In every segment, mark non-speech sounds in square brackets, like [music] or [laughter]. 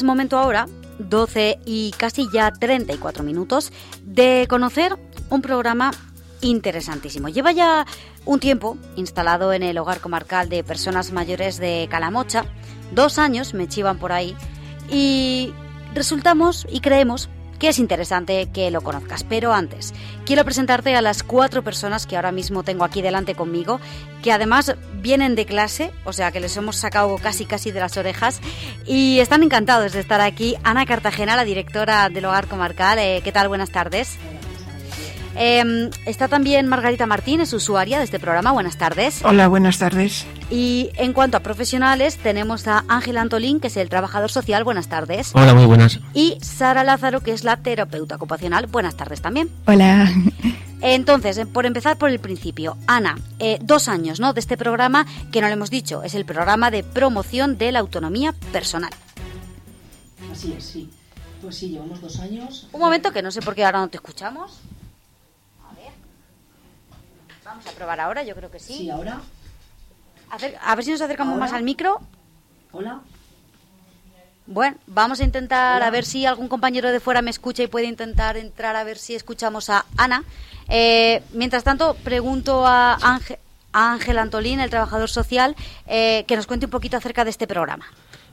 es momento ahora, 12 y casi ya 34 minutos, de conocer un programa interesantísimo. Lleva ya un tiempo instalado en el hogar comarcal de personas mayores de Calamocha. Dos años me chivan por ahí y resultamos y creemos que es interesante que lo conozcas. Pero antes, quiero presentarte a las cuatro personas que ahora mismo tengo aquí delante conmigo, que además vienen de clase, o sea que les hemos sacado casi casi de las orejas y están encantados de estar aquí. Ana Cartagena, la directora del Hogar Comarcal, eh, ¿qué tal? Buenas tardes. Em, está también Margarita Martínez, usuaria de este programa. Buenas tardes. Hola, buenas tardes. Y en cuanto a profesionales, tenemos a Ángel Antolín, que es el trabajador social. Buenas tardes. Hola, muy buenas. Y Sara Lázaro, que es la terapeuta ocupacional. Buenas tardes también. Hola. Entonces, eh, por empezar por el principio, Ana, eh, dos años ¿no? de este programa, que no lo hemos dicho, es el programa de promoción de la autonomía personal. Así es, sí. Pues sí, llevamos dos años. Un momento, que no sé por qué ahora no te escuchamos. Vamos a probar ahora, yo creo que sí. Sí, ahora. a ver si nos acercamos más al micro. Hola. Bueno, vamos a intentar a ver si algún compañero de fuera me escucha y puede intentar entrar a ver si escuchamos a Ana. Eh, mientras tanto, pregunto a Ángel, Ángel Antolín, el trabajador social, eh, que nos cuente un poquito acerca de este programa.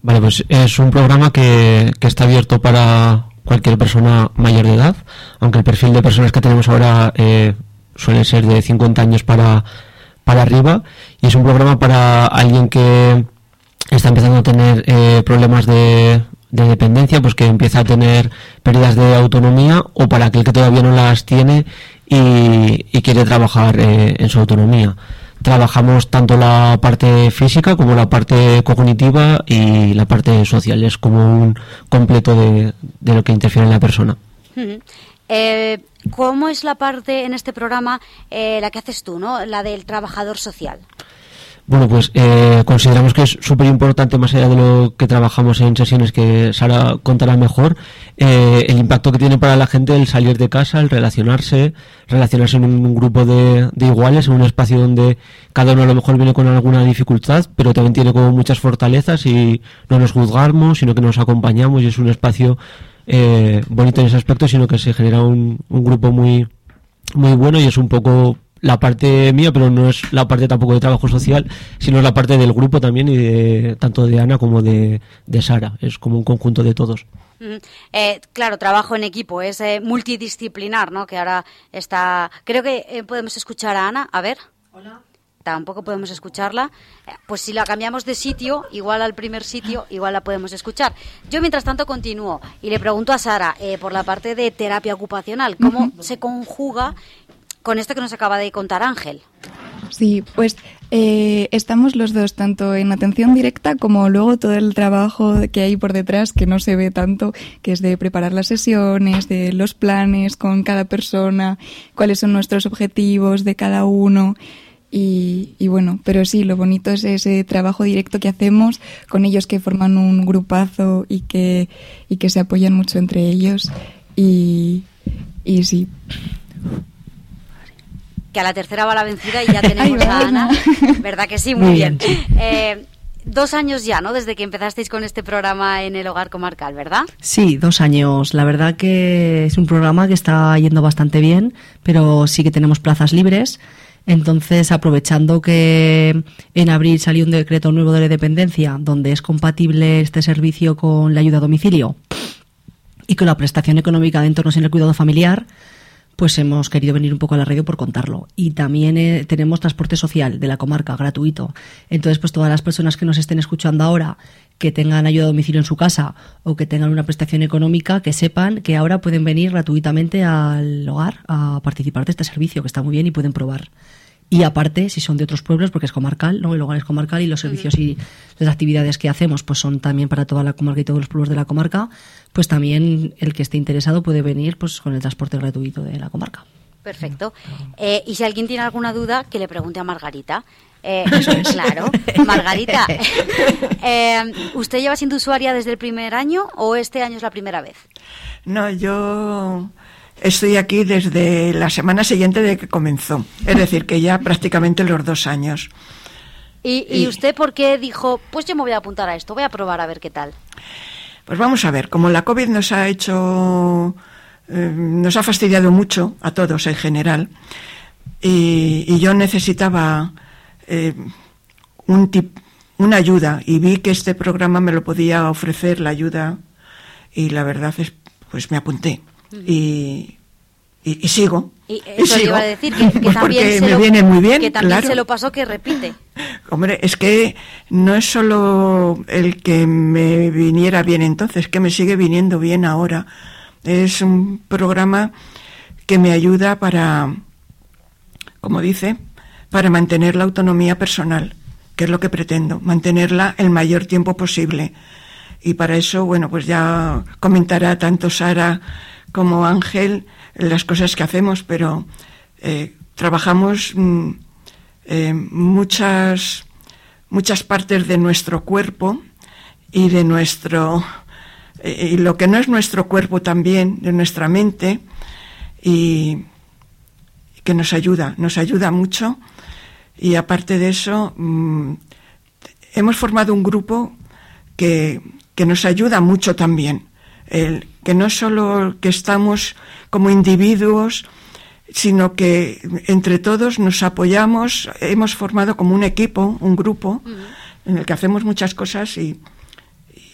Vale, pues es un programa que, que está abierto para cualquier persona mayor de edad, aunque el perfil de personas que tenemos ahora eh, suele ser de 50 años para, para arriba y es un programa para alguien que está empezando a tener eh, problemas de, de, dependencia, pues que empieza a tener pérdidas de autonomía o para aquel que todavía no las tiene y, quiere trabajar eh, en su autonomía. Trabajamos tanto la parte física como la parte cognitiva y la parte social. Es como un completo de, de lo que interfiere en la persona. Eh, ¿Cómo es la parte en este programa, eh, la que haces tú, ¿no? la del trabajador social? Bueno, pues eh, consideramos que es súper importante, más allá de lo que trabajamos en sesiones que Sara contará mejor, eh, el impacto que tiene para la gente el salir de casa, el relacionarse, relacionarse en un grupo de, de, iguales, en un espacio donde cada uno a lo mejor viene con alguna dificultad, pero también tiene como muchas fortalezas y no nos juzgamos, sino que nos acompañamos y es un espacio eh, bonito en ese aspecto, sino que se genera un, un, grupo muy, muy bueno y es un poco la parte mía, pero no es la parte tampoco de trabajo social, sino la parte del grupo también y de, tanto de Ana como de, de Sara. Es como un conjunto de todos. Eh, claro, trabajo en equipo, es eh, multidisciplinar, ¿no? Que ahora está. Creo que eh, podemos escuchar a Ana. A ver. Hola tampoco podemos escucharla, pues si la cambiamos de sitio, igual al primer sitio, igual la podemos escuchar. Yo mientras tanto continúo y le pregunto a Sara eh, por la parte de terapia ocupacional, ¿cómo se conjuga con esto que nos acaba de contar Ángel? Sí, pues eh, estamos los dos, tanto en atención directa como luego todo el trabajo que hay por detrás, que no se ve tanto, que es de preparar las sesiones, de los planes con cada persona, cuáles son nuestros objetivos de cada uno. Y, y, bueno, pero sí, lo bonito es ese trabajo directo que hacemos con ellos que forman un grupazo y que, y que se apoyan mucho entre ellos. Y, y sí. Que a la tercera va la vencida y ya [laughs] tenemos a Ana. ¿Verdad que sí? Muy, Muy bien. bien. Eh, dos años ya, ¿no? Desde que empezasteis con este programa en el hogar comarcal, ¿verdad? Sí, dos años. La verdad que es un programa que está yendo bastante bien, pero sí que tenemos plazas libres. Entonces, aprovechando que en abril salió un decreto nuevo de la dependencia donde es compatible este servicio con la ayuda a domicilio y con la prestación económica de entornos en el cuidado familiar, pues hemos querido venir un poco a la radio por contarlo. Y también eh, tenemos transporte social de la comarca gratuito. Entonces, pues todas las personas que nos estén escuchando ahora que tengan ayuda a domicilio en su casa o que tengan una prestación económica, que sepan que ahora pueden venir gratuitamente al hogar a participar de este servicio, que está muy bien y pueden probar. Y aparte, si son de otros pueblos, porque es comarcal, ¿no? El hogar es comarcal y los servicios y las actividades que hacemos pues son también para toda la comarca y todos los pueblos de la comarca, pues también el que esté interesado puede venir pues con el transporte gratuito de la comarca. Perfecto. Eh, y si alguien tiene alguna duda, que le pregunte a Margarita. Eh, claro, [laughs] Margarita, [laughs] eh, ¿usted lleva siendo usuaria desde el primer año o este año es la primera vez? No, yo estoy aquí desde la semana siguiente de que comenzó, es decir, que ya prácticamente los dos años. ¿Y, y usted por qué dijo, pues yo me voy a apuntar a esto, voy a probar a ver qué tal? Pues vamos a ver, como la COVID nos ha hecho, eh, nos ha fastidiado mucho a todos en general, y, yo necesitaba eh, un tip, una ayuda, y vi que este programa me lo podía ofrecer, la ayuda, y la verdad es, pues me apunté. Y, y, sigo. Y eso iba a decir, que, pues [laughs] también, se, me lo, viene muy bien, que también se lo pasó que repite. [laughs] Hombre, es que no es solo el que me viniera bien entonces, que me sigue viniendo bien ahora. Es un programa que me ayuda para, como dice, para mantener la autonomía personal, que es lo que pretendo, mantenerla el mayor tiempo posible. Y para eso, bueno, pues ya comentará tanto Sara como Ángel las cosas que hacemos, pero eh, trabajamos mm, eh, muchas, muchas partes de nuestro cuerpo y de nuestro eh, y lo que no es nuestro cuerpo también, de nuestra mente, y que nos ayuda, nos ayuda mucho. Y aparte de eso, mm, hemos formado un grupo que, que nos ayuda mucho también. El, que no solo que estamos como individuos, sino que entre todos nos apoyamos, hemos formado como un equipo, un grupo, en el que hacemos muchas cosas y,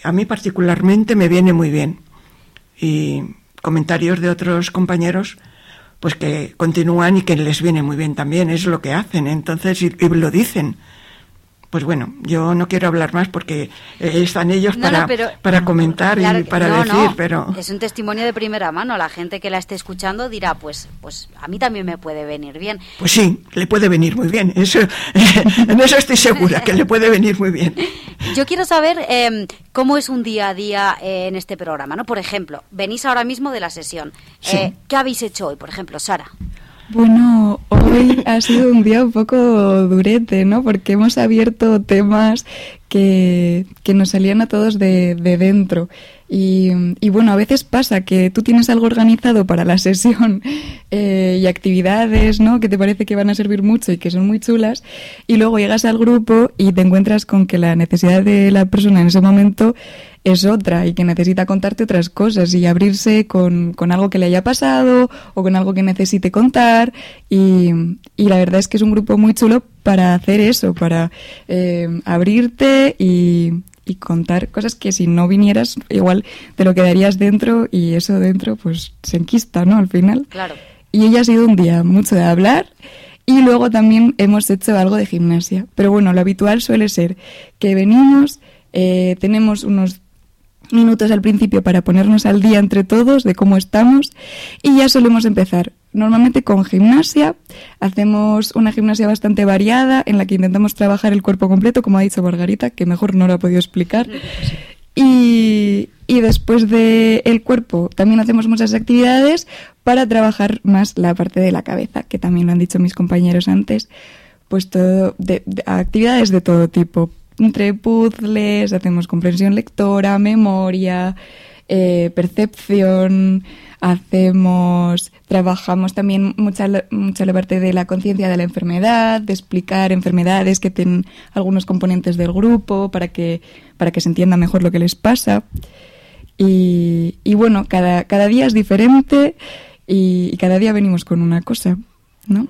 a mí particularmente me viene muy bien. Y comentarios de otros compañeros, pues que continúan y que les viene muy bien también, es lo que hacen, entonces, y lo dicen pues bueno, yo no quiero hablar más porque eh, están ellos para, para comentar y para decir, pero... Es un testimonio de primera mano. La gente que la esté escuchando dirá, pues, pues a mí también me puede venir bien. Pues sí, le puede venir muy bien. Eso, [laughs] en eso estoy segura, que le puede venir muy bien. [laughs] Yo quiero saber em, cómo es un día a día eh, en este programa, ¿no? Por ejemplo, venís ahora mismo de la sesión. Eh, ¿Qué habéis hecho hoy, por ejemplo, Sara? Bueno, hoy ha sido un día un poco durete, ¿no? Porque hemos abierto temas que, que nos salían a todos de, de dentro. Y, y, bueno, a veces pasa que tú tienes algo organizado para la sesión [laughs] eh, y actividades, ¿no? Que te parece que van a servir mucho y que son muy chulas. Y luego llegas al grupo y te encuentras con que la necesidad de la persona en ese momento es otra y que necesita contarte otras cosas y abrirse con, con algo que le haya pasado o con algo que necesite contar. Y, y la verdad es que es un grupo muy chulo para hacer eso, para eh, abrirte y, y contar cosas que si no vinieras igual te lo quedarías dentro y eso dentro pues se enquista, ¿no? Al final. Claro. Y ella ha sido un día mucho de hablar y luego también hemos hecho algo de gimnasia. Pero bueno, lo habitual suele ser que venimos, eh, tenemos unos minutos al principio para ponernos al día entre todos de cómo estamos y ya solemos empezar normalmente con gimnasia. Hacemos una gimnasia bastante variada en la que intentamos trabajar el cuerpo completo, como ha dicho Margarita, que mejor no lo ha podido explicar. Y, y después del el cuerpo también hacemos muchas actividades para trabajar más la parte de la cabeza, que también lo han dicho mis compañeros antes. Pues todo, de, actividades de todo tipo, entre puzzles, hacemos comprensión lectora, memoria, eh, percepción, hacemos, trabajamos también mucha, mucha la parte de la conciencia de la enfermedad, de explicar enfermedades que tienen algunos componentes del grupo para que, para que se entienda mejor lo que les pasa. Y, y bueno, cada, cada día es diferente y, y cada día venimos con una cosa, ¿no?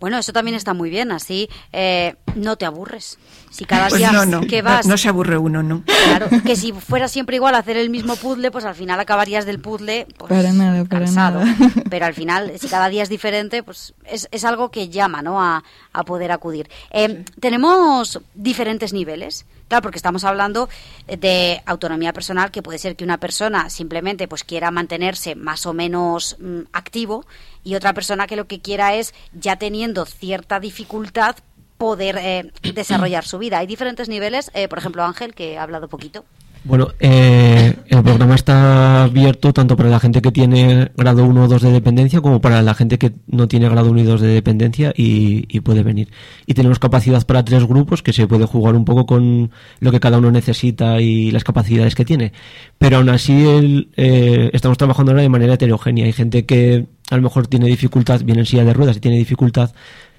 Bueno, eso también está muy bien, así eh, no te aburres. Si cada pues día que vas... No, se aburre uno, ¿no? Claro, que si fuera siempre igual hacer el mismo puzzle, pues al final acabarías del puzzle pues, para nada, para cansado. Nada. [laughs] Pero al final, si cada día es diferente, pues es, es algo que llama ¿no? a, a poder acudir. Eh, tenemos diferentes niveles. Claro, porque estamos hablando de autonomía personal, que puede ser que una persona simplemente pues quiera mantenerse más o menos mm, activo y otra persona que lo que quiera es, ya teniendo cierta dificultad, poder eh, [clears throat] desarrollar su vida. Hay diferentes niveles, eh, por ejemplo, Ángel, que ha hablado poquito. Bueno, eh, el programa está abierto tanto para la gente que tiene grado 1 o 2 de dependencia como para la gente que no tiene grado 1 y 2 de dependencia y, puede venir. Y tenemos capacidad para tres grupos que se puede jugar un poco con lo que cada uno necesita y las capacidades que tiene. Pero aún así el, eh, estamos trabajando ahora de manera heterogénea. Hay gente que a lo mejor tiene dificultad, viene en silla de ruedas y tiene dificultad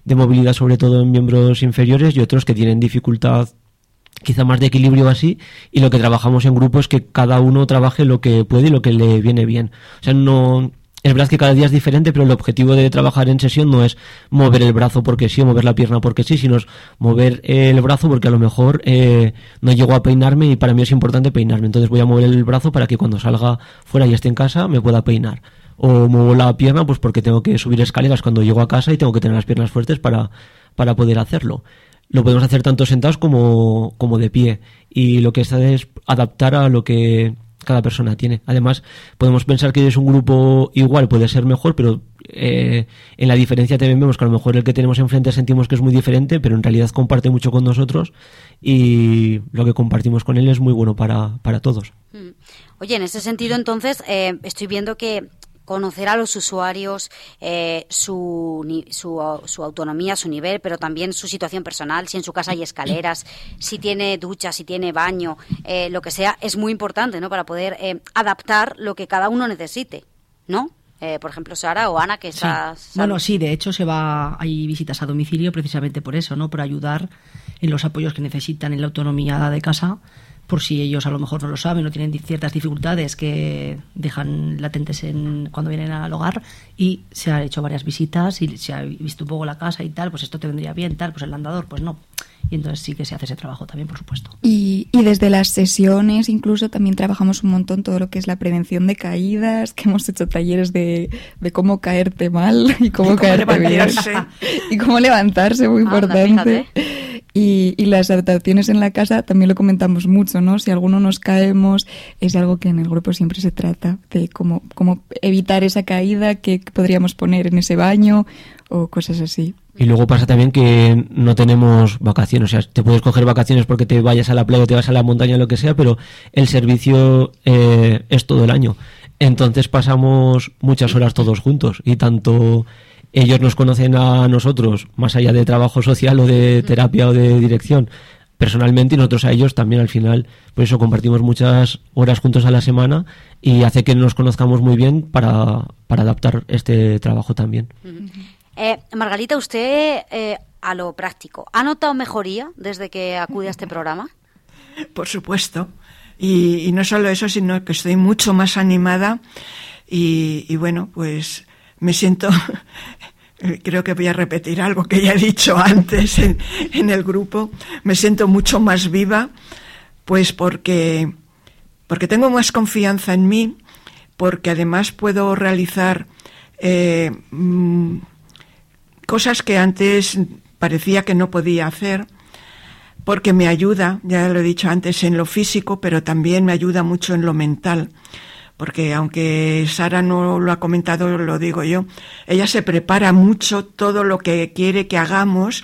de movilidad sobre todo en miembros inferiores y otros que tienen dificultad quizá más de equilibrio así, y lo que trabajamos en grupo es que cada uno trabaje lo que puede y lo que le viene bien. O sea, no, es verdad que cada día es diferente, pero el objetivo de trabajar en sesión no es mover el brazo porque sí o mover la pierna porque sí, sino es mover el brazo porque a lo mejor eh, no llego a peinarme y para mí es importante peinarme. Entonces voy a mover el brazo para que cuando salga fuera y esté en casa me pueda peinar. O muevo la pierna pues porque tengo que subir escaleras cuando llego a casa y tengo que tener las piernas fuertes para, para poder hacerlo. Lo podemos hacer tanto sentados como, como de pie. Y lo que está es adaptar a lo que cada persona tiene. Además, podemos pensar que es un grupo igual, puede ser mejor, pero eh, en la diferencia también vemos que a lo mejor el que tenemos enfrente sentimos que es muy diferente, pero en realidad comparte mucho con nosotros y lo que compartimos con él es muy bueno para, para todos. Mm. Oye, en ese sentido, entonces, eh, estoy viendo que conocer a los usuarios, eh, su, su, su, autonomía, su nivel, pero también su situación personal, si en su casa hay escaleras, si tiene ducha, si tiene baño, eh, lo que sea, es muy importante, ¿no? Para poder eh, adaptar lo que cada uno necesite, ¿no? por ejemplo, Sara o Ana, que estás... Bueno, sí, de hecho se va, hay visitas a domicilio precisamente por eso, ¿no? Por ayudar en los apoyos que necesitan en la autonomía de casa por si ellos a lo mejor no lo saben o tienen ciertas dificultades que dejan latentes en, cuando vienen al hogar y se han hecho varias visitas y se ha visto un poco la casa y tal, pues esto te vendría bien, tal, pues el andador, pues no. Y entonces sí que se hace ese trabajo también, por supuesto. Y, y desde las sesiones incluso también trabajamos un montón todo lo que es la prevención de caídas, que hemos hecho talleres de, de cómo caerte mal y cómo, caerte bien. [laughs] y cómo levantarse, muy importante. Y, y, las adaptaciones en la casa también lo comentamos mucho, ¿no? Si alguno nos caemos, es algo que en el grupo siempre se trata, de cómo, cómo evitar esa caída que podríamos poner en ese baño o cosas así. Y luego pasa también que no tenemos vacaciones, o sea, te puedes coger vacaciones porque te vayas a la playa o te vas a la montaña o lo que sea, pero el servicio eh, es todo el año. Entonces pasamos muchas horas todos juntos y tanto ellos nos conocen a nosotros, más allá de trabajo social o de terapia o de dirección, personalmente y nosotros a ellos también al final, por eso compartimos muchas horas juntos a la semana y hace que nos conozcamos muy bien para, para adaptar este trabajo también. Eh, Margarita, usted eh, a lo práctico, ¿ha notado mejoría desde que acude a este programa? Por supuesto. Y, no solo eso, sino que estoy mucho más animada y bueno, pues me siento, [laughs] creo que voy a repetir algo que ya he dicho antes en, el grupo, me siento mucho más viva, pues porque, porque tengo más confianza en mí, porque además puedo realizar eh, mm, cosas que antes parecía que no podía hacer, porque me ayuda, ya lo he dicho antes, en lo físico, pero también me ayuda mucho en lo mental porque aunque Sara no lo ha comentado, lo digo yo, ella se prepara mucho todo lo que quiere que hagamos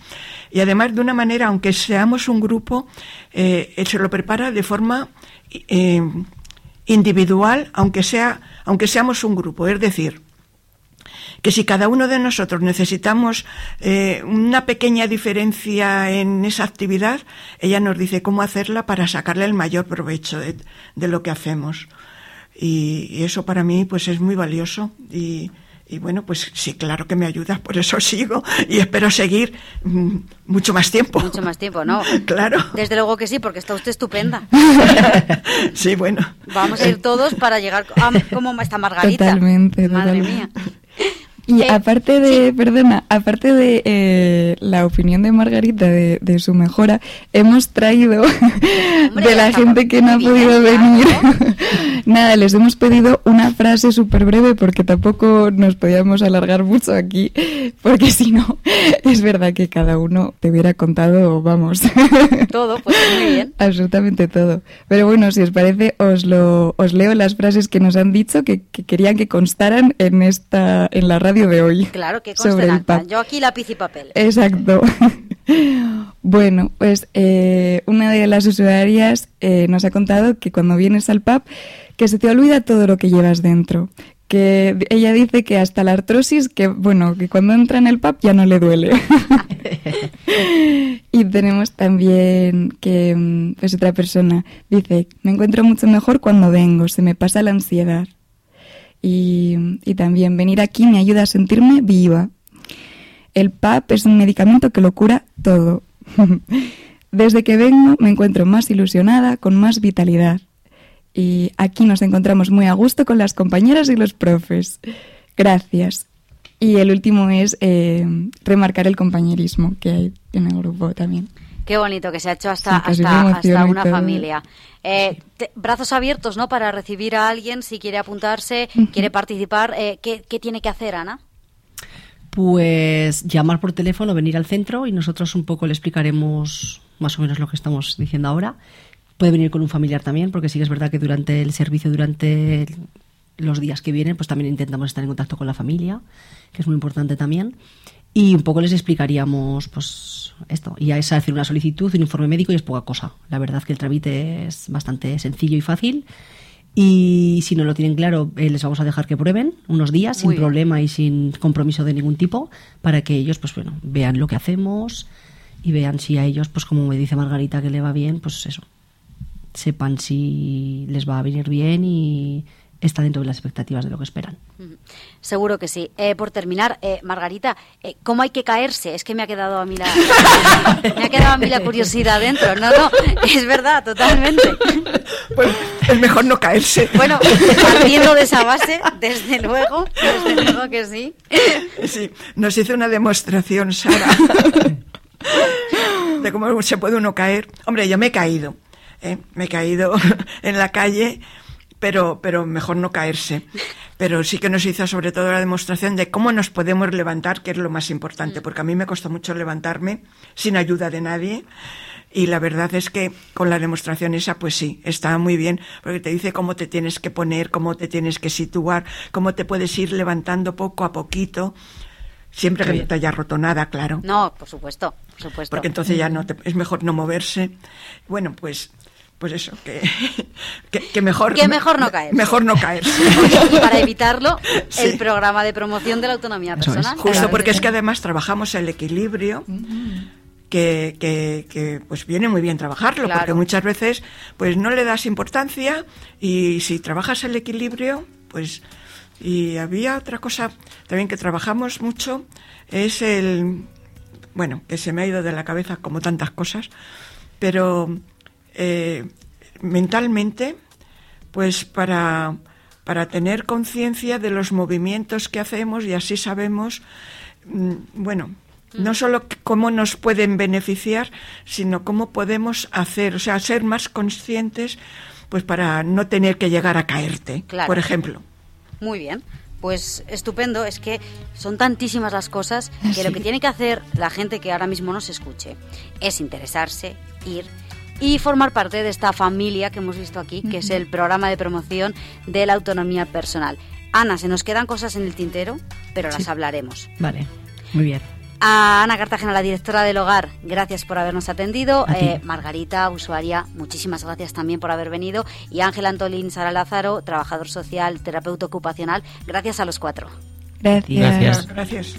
y además de una manera, aunque seamos un grupo, eh, se lo prepara de forma eh, individual, aunque, sea, aunque seamos un grupo. Es decir, que si cada uno de nosotros necesitamos eh, una pequeña diferencia en esa actividad, ella nos dice cómo hacerla para sacarle el mayor provecho de lo que hacemos. Y, eso para mí pues es muy valioso y, bueno, pues sí, claro que me ayuda, por eso sigo y espero seguir mm, mucho más tiempo. Mucho más tiempo, ¿no? [laughs] claro. Desde luego que sí, porque está usted estupenda. [laughs] sí, bueno. Vamos a ir todos para llegar a como está Margarita. Totalmente, Madre mía. Y aparte de, perdona, aparte de eh, la opinión de Margarita de, de, su mejora, hemos traído [laughs] de la gente que no ha podido venir. [laughs] Nada, les hemos pedido una frase súper breve porque tampoco nos podíamos alargar mucho aquí, porque si no, [laughs] es verdad que cada uno te hubiera contado, vamos. Todo, pues muy bien. Absolutamente todo. Pero bueno, si os parece, os, lo, os leo las frases que nos han dicho que, que querían que constaran en, esta, en la radio de hoy. Claro, que sobre el Yo aquí lápiz y papel. Exacto. [laughs] bueno, pues eh, una de las usuarias eh, nos ha contado que cuando vienes al pub, que se te olvida todo lo que llevas dentro. Que ella dice que hasta la artrosis, que bueno, que cuando entra en el pub ya no le duele. [laughs] [laughs] y tenemos también que, mm, pues otra persona dice, me encuentro mucho mejor cuando vengo, se me pasa la ansiedad y, también venir aquí me ayuda a sentirme viva. El PAP es un medicamento que lo cura todo. [laughs] Desde que vengo me encuentro más ilusionada, con más vitalidad. Y aquí nos encontramos muy a gusto con las compañeras y los profes. Gracias. Y el último es eh, remarcar el compañerismo que hay en el grupo también. Qué bonito que se ha hecho hasta, Sí, hasta, hasta una familia. Eh, te- brazos abiertos, ¿no? Para recibir a alguien si quiere apuntarse, quiere participar. Eh, ¿qué, qué tiene que hacer, Ana? Pues llamar por teléfono, venir al centro y nosotros un poco le explicaremos más o menos lo que estamos diciendo ahora. Puede venir con un familiar también, porque sí que es verdad que durante el servicio, durante el- los días que vienen, pues también intentamos estar en contacto con la familia, que es muy importante también. Y un poco les explicaríamos, pues, esto. Y es hacer una solicitud, un informe médico y es poca cosa. La verdad que el trámite es bastante sencillo y fácil. Y si no lo tienen claro, eh, les vamos a dejar que prueben unos días Muy sin bien. problema y sin compromiso de ningún tipo para que ellos, pues bueno, vean lo que hacemos y vean si a ellos, pues como me dice Margarita que le va bien, pues eso, sepan si les va a venir bien y está dentro de las expectativas de lo que esperan. Seguro que sí. Eh, por terminar, eh, Margarita, eh, ¿cómo hay que caerse? Es que me ha quedado a mí la, [laughs] me ha quedado a mí la curiosidad dentro. No, no, es verdad, totalmente. Pues es mejor no caerse. Bueno, partiendo de esa base, desde luego, desde luego que sí. Sí, nos hizo una demostración, Sara, de cómo se puede uno caer. Hombre, yo me he caído, ¿eh? me he caído [laughs] en la calle, pero, pero mejor no caerse. Pero sí que nos hizo sobre todo la demostración de cómo nos podemos levantar, que es lo más importante, porque a mí me costó mucho levantarme sin ayuda de nadie. Y la verdad es que con la demostración esa, pues sí, está muy bien, porque te dice cómo te tienes que poner, cómo te tienes que situar, cómo te puedes ir levantando poco a poquito, siempre que no te haya roto nada, claro. No, por supuesto, por supuesto. Porque entonces ya no te- es mejor no moverse. Bueno, pues, pues eso, que, [laughs] que, que mejor Que mejor no caerse. Mejor no caerse. [laughs] Y para evitarlo, [laughs] Sí. el programa de promoción de la autonomía Eso es. personal. Justo porque es que además trabajamos el equilibrio, que, que, que, pues viene muy bien trabajarlo, Claro. porque muchas veces pues no le das importancia y si trabajas el equilibrio, pues... Y había otra cosa también que trabajamos mucho, es el... Bueno, que se me ha ido de la cabeza como tantas cosas, pero eh, mentalmente, pues para, para tener conciencia de los movimientos que hacemos y así sabemos, mm, bueno, no solo cómo nos pueden beneficiar, sino cómo podemos hacer, o sea, ser más conscientes, pues para no tener que llegar a caerte, Claro. por ejemplo. Muy bien. Pues estupendo, es que son tantísimas las cosas que lo que tiene que hacer la gente que ahora mismo nos escuche es interesarse, ir y formar parte de esta familia que hemos visto aquí, que es el programa de promoción de la autonomía personal. Ana, se nos quedan cosas en el tintero, pero las hablaremos. Vale, muy bien. A Ana Cartagena, la directora del hogar, gracias por habernos atendido. Eh, Margarita, usuaria, muchísimas gracias también por haber venido. Y Ángel Antolín Sara Lázaro, trabajador social, terapeuta ocupacional, gracias a los cuatro. Gracias. Gracias. Gracias.